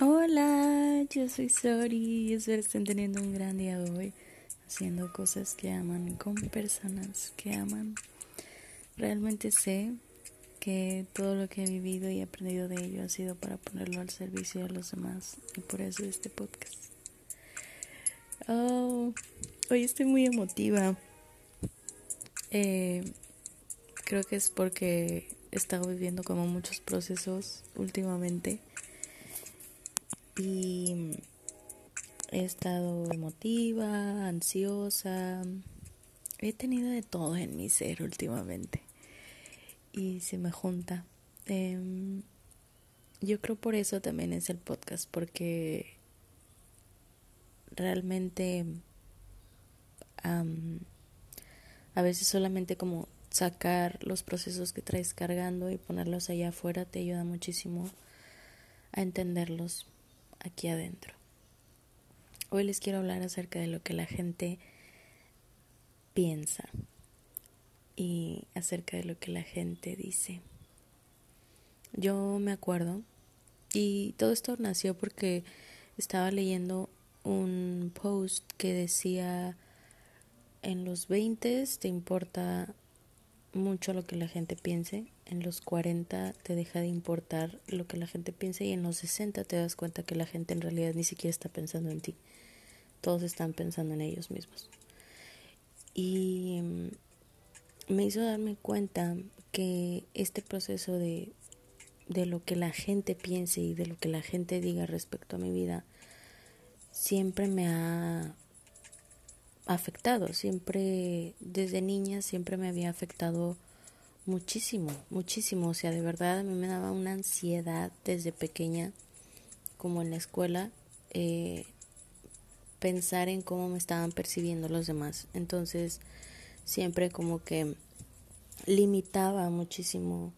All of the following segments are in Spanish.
Hola, yo soy Sori. Espero estén teniendo un gran día hoy, haciendo cosas que aman con personas que aman. Realmente sé que todo lo que he vivido y aprendido de ello ha sido para ponerlo al servicio de los demás y por eso este podcast. Oh, hoy estoy muy emotiva. Eh, creo que es porque he estado viviendo como muchos procesos últimamente y he estado emotiva, ansiosa, he tenido de todo en mi ser últimamente. Y se me junta. Em, yo creo por eso también es el podcast, porque realmente a veces solamente como sacar los procesos que traes cargando y ponerlos allá afuera te ayuda muchísimo a entenderlos aquí adentro. Hoy les quiero hablar acerca de lo que la gente piensa y acerca de lo que la gente dice. Yo me acuerdo y todo esto nació porque estaba leyendo un post que decía en los 20 te importa mucho lo que la gente piense, en los 40 te deja de importar lo que la gente piense y en los 60 te das cuenta que la gente en realidad ni siquiera está pensando en ti. Todos están pensando en ellos mismos. Y mm, me hizo darme cuenta que este proceso de, de lo que la gente piense y de lo que la gente diga respecto a mi vida siempre me ha afectado, siempre desde niña siempre me había afectado muchísimo, muchísimo, o sea, de verdad a mí me daba una ansiedad desde pequeña, como en la escuela, eh, pensar en cómo me estaban percibiendo los demás. Entonces, siempre como que limitaba muchísimo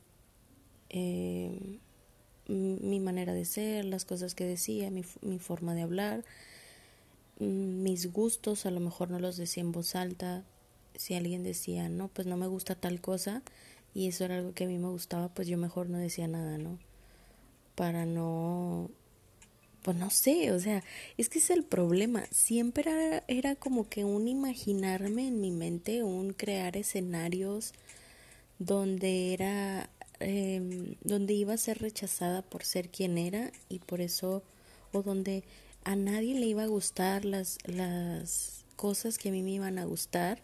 eh, mi manera de ser, las cosas que decía, mi, mi forma de hablar mis gustos a lo mejor no los decía en voz alta. Si alguien decía, no, pues no me gusta tal cosa y eso era algo que a mí me gustaba, pues yo mejor no decía nada, ¿no? Para no, pues no sé, o sea, es que es el problema. Siempre era, era como que un imaginarme en mi mente, un crear escenarios donde era, eh, donde iba a ser rechazada por ser quien era y por eso, o donde a nadie le iba a gustar las, las cosas que a mí me iban a gustar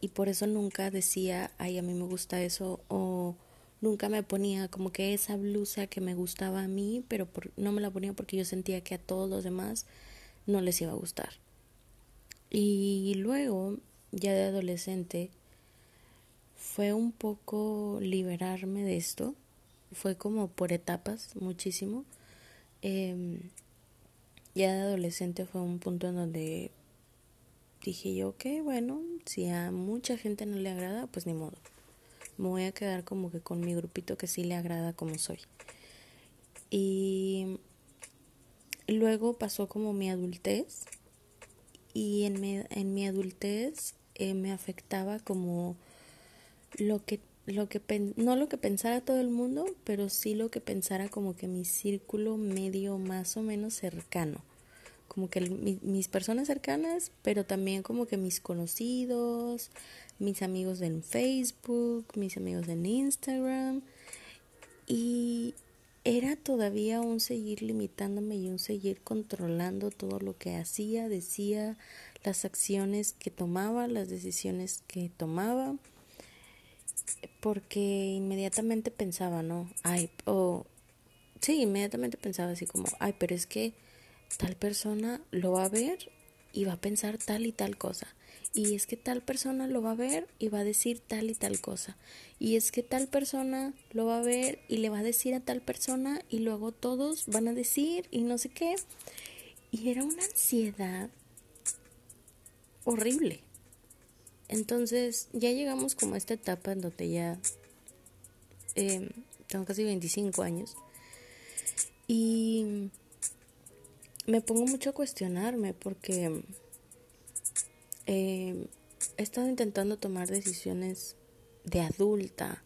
y por eso nunca decía, ay, a mí me gusta eso o nunca me ponía como que esa blusa que me gustaba a mí, pero no me la ponía porque yo sentía que a todos los demás no les iba a gustar. Y luego, ya de adolescente, fue un poco liberarme de esto, fue como por etapas muchísimo. Eh, ya de adolescente fue un punto en donde dije yo, ok, bueno, si a mucha gente no le agrada, pues ni modo. Me voy a quedar como que con mi grupito que sí le agrada como soy. Y luego pasó como mi adultez y en mi, en mi adultez eh, me afectaba como lo que lo que no lo que pensara todo el mundo, pero sí lo que pensara como que mi círculo medio más o menos cercano, como que mis personas cercanas, pero también como que mis conocidos, mis amigos en Facebook, mis amigos en Instagram y era todavía un seguir limitándome y un seguir controlando todo lo que hacía, decía, las acciones que tomaba, las decisiones que tomaba porque inmediatamente pensaba, ¿no? Ay, o sí, inmediatamente pensaba así como, ay, pero es que tal persona lo va a ver y va a pensar tal y tal cosa. Y es que tal persona lo va a ver y va a decir tal y tal cosa. Y es que tal persona lo va a ver y le va a decir a tal persona y luego todos van a decir y no sé qué. Y era una ansiedad horrible. Entonces ya llegamos como a esta etapa en donde ya eh, tengo casi 25 años y me pongo mucho a cuestionarme porque eh, he estado intentando tomar decisiones de adulta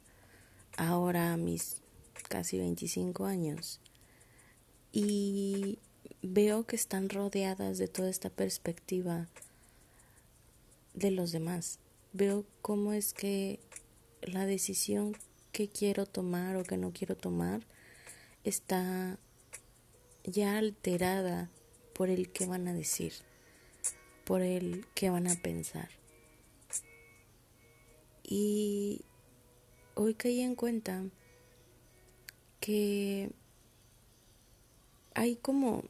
ahora a mis casi 25 años y veo que están rodeadas de toda esta perspectiva de los demás. Veo cómo es que la decisión que quiero tomar o que no quiero tomar está ya alterada por el que van a decir, por el que van a pensar. Y hoy caí en cuenta que hay como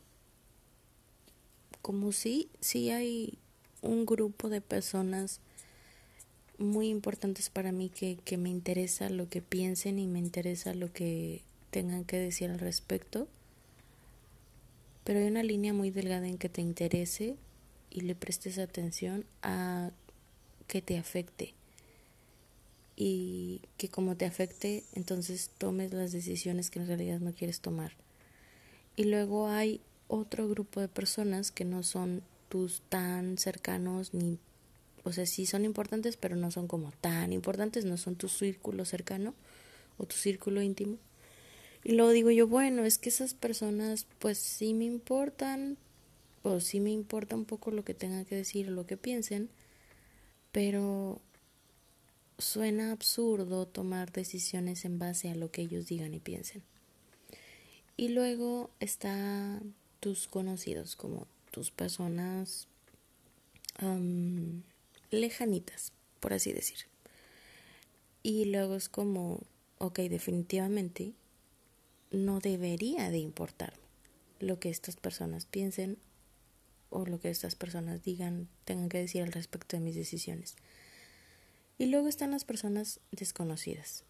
como si sí hay un grupo de personas muy importantes para mí que, que me interesa lo que piensen y me interesa lo que tengan que decir al respecto. Pero hay una línea muy delgada en que te interese y le prestes atención a que te afecte. Y que como te afecte, entonces tomes las decisiones que en realidad no quieres tomar. Y luego hay otro grupo de personas que no son tus tan cercanos ni o sea, sí son importantes, pero no son como tan importantes, no son tu círculo cercano o tu círculo íntimo. Y luego digo yo, bueno, es que esas personas pues sí me importan, o sí me importa un poco lo que tengan que decir o lo que piensen, pero suena absurdo tomar decisiones en base a lo que ellos digan y piensen. Y luego está tus conocidos, como tus personas lejanitas, por así decir. Y luego es como, ok, definitivamente no debería de importarme lo que estas personas piensen o lo que estas personas digan, tengan que decir al respecto de mis decisiones. Y luego están las personas desconocidas,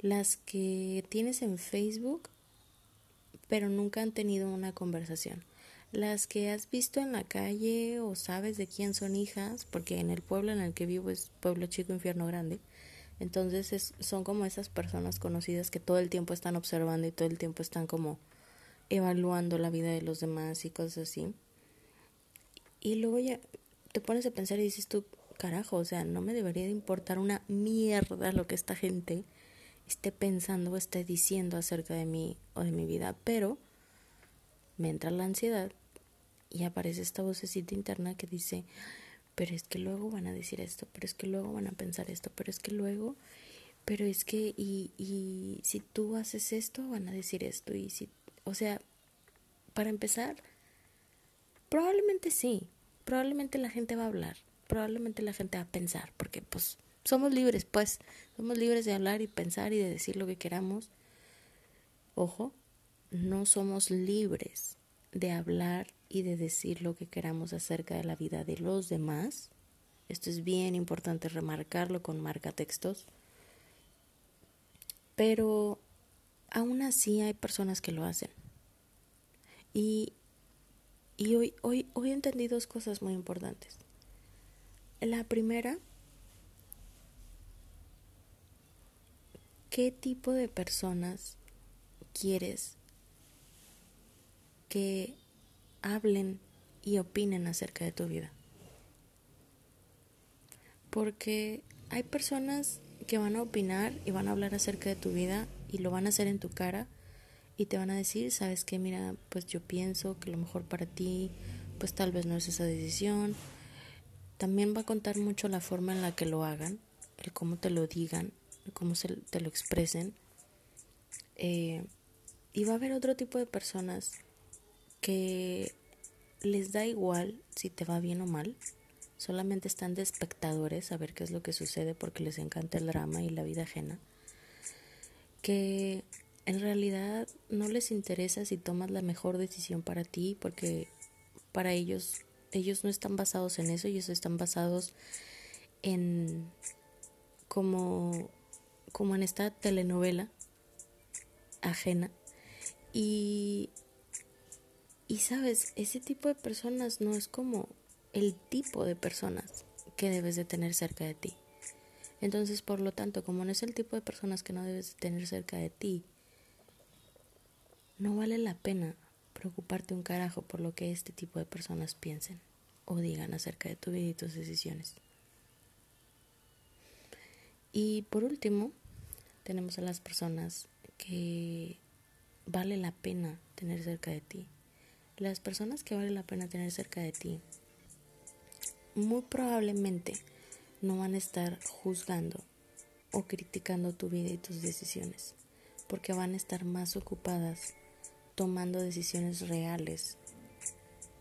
las que tienes en Facebook, pero nunca han tenido una conversación las que has visto en la calle o sabes de quién son hijas, porque en el pueblo en el que vivo es pueblo chico, infierno grande. Entonces son como esas personas conocidas que todo el tiempo están observando y todo el tiempo están como evaluando la vida de los demás y cosas así. Y luego ya te pones a pensar y dices tú, carajo, o sea, no me debería de importar una mierda lo que esta gente esté pensando o esté diciendo acerca de mí o de mi vida, pero me entra la ansiedad y aparece esta vocecita interna que dice, pero es que luego van a decir esto, pero es que luego van a pensar esto, pero es que luego, pero es que, y, y si tú haces esto, van a decir esto, y si, o sea, para empezar, probablemente sí, probablemente la gente va a hablar, probablemente la gente va a pensar, porque pues somos libres, pues, somos libres de hablar y pensar y de decir lo que queramos. Ojo, no somos libres de hablar y de decir lo que queramos acerca de la vida de los demás. Esto es bien importante remarcarlo con marca textos. Pero aún así hay personas que lo hacen. Y, y hoy, hoy, hoy entendí dos cosas muy importantes. La primera, ¿qué tipo de personas quieres que hablen y opinen acerca de tu vida. Porque hay personas que van a opinar y van a hablar acerca de tu vida y lo van a hacer en tu cara y te van a decir, sabes que mira, pues yo pienso que lo mejor para ti, pues tal vez no es esa decisión. También va a contar mucho la forma en la que lo hagan, el cómo te lo digan, el cómo se, te lo expresen. Eh, y va a haber otro tipo de personas que les da igual si te va bien o mal, solamente están de espectadores a ver qué es lo que sucede porque les encanta el drama y la vida ajena, que en realidad no les interesa si tomas la mejor decisión para ti porque para ellos ellos no están basados en eso, ellos están basados en como como en esta telenovela ajena. Y y sabes, ese tipo de personas no es como el tipo de personas que debes de tener cerca de ti. Entonces, por lo tanto, como no es el tipo de personas que no debes de tener cerca de ti, no vale la pena preocuparte un carajo por lo que este tipo de personas piensen o digan acerca de tu vida y tus decisiones. Y por último, tenemos a las personas que vale la pena tener cerca de ti. Las personas que vale la pena tener cerca de ti muy probablemente no van a estar juzgando o criticando tu vida y tus decisiones, porque van a estar más ocupadas tomando decisiones reales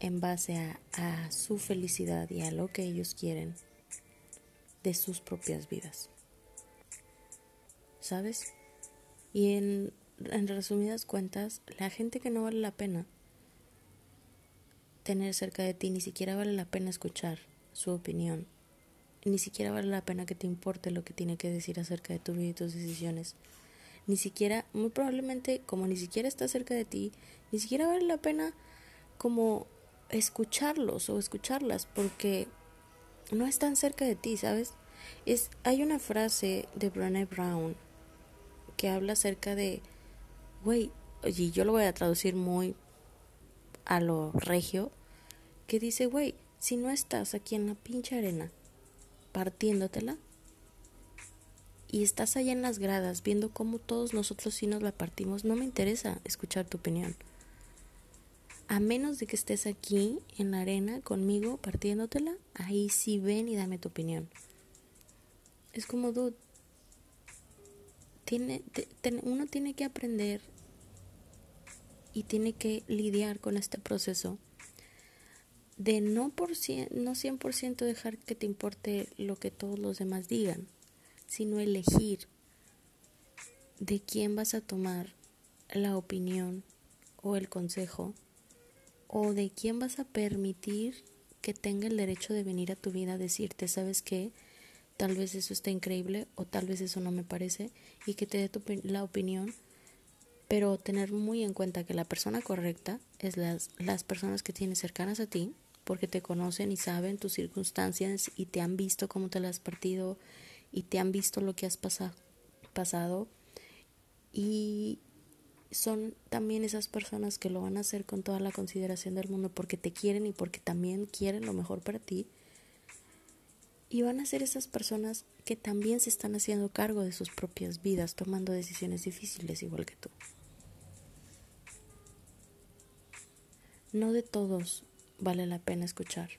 en base a, su felicidad y a lo que ellos quieren de sus propias vidas. ¿Sabes? Y en, en resumidas cuentas, la gente que no vale la pena tener cerca de ti, ni siquiera vale la pena escuchar su opinión, ni siquiera vale la pena que te importe lo que tiene que decir acerca de tu vida y tus decisiones. Ni siquiera, muy probablemente, como ni siquiera está cerca de ti, ni siquiera vale la pena como escucharlos o escucharlas porque no están cerca de ti, ¿sabes? Es, hay una frase de Brené Brown que habla acerca de, güey, y yo lo voy a traducir muy a lo regio, que dice, güey, si no estás aquí en la pinche arena partiéndotela y estás allá en las gradas viendo cómo todos nosotros sí nos la partimos, no me interesa escuchar tu opinión. A menos de que estés aquí en la arena conmigo partiéndotela, ahí sí ven y dame tu opinión. Es como, dude, tiene, uno tiene que aprender y tiene que lidiar con este proceso de no, por no 100% dejar que te importe lo que todos los demás digan, sino elegir de quién vas a tomar la opinión o el consejo o de quién vas a permitir que tenga el derecho de venir a tu vida a decirte, ¿sabes qué? Tal vez eso está increíble o tal vez eso no me parece y que te dé tu, la opinión, pero tener muy en cuenta que la persona correcta es las, las personas que tienes cercanas a ti porque te conocen y saben tus circunstancias y te han visto cómo te las has partido y te han visto lo que has pasado. Y son también esas personas que lo van a hacer con toda la consideración del mundo porque te quieren y porque también quieren lo mejor para ti. Y van a ser esas personas que también se están haciendo cargo de sus propias vidas tomando decisiones difíciles igual que tú no de todos vale la pena escuchar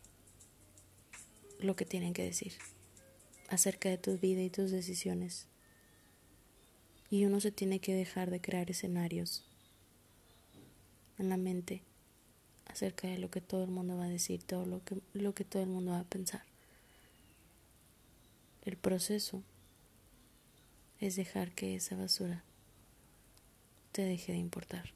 lo que tienen que decir acerca de tu vida y tus decisiones. Y uno se tiene que dejar de crear escenarios en la mente acerca de lo que todo el mundo va a decir, todo lo que, lo que todo el mundo va a pensar. El proceso es dejar que esa basura te deje de importar.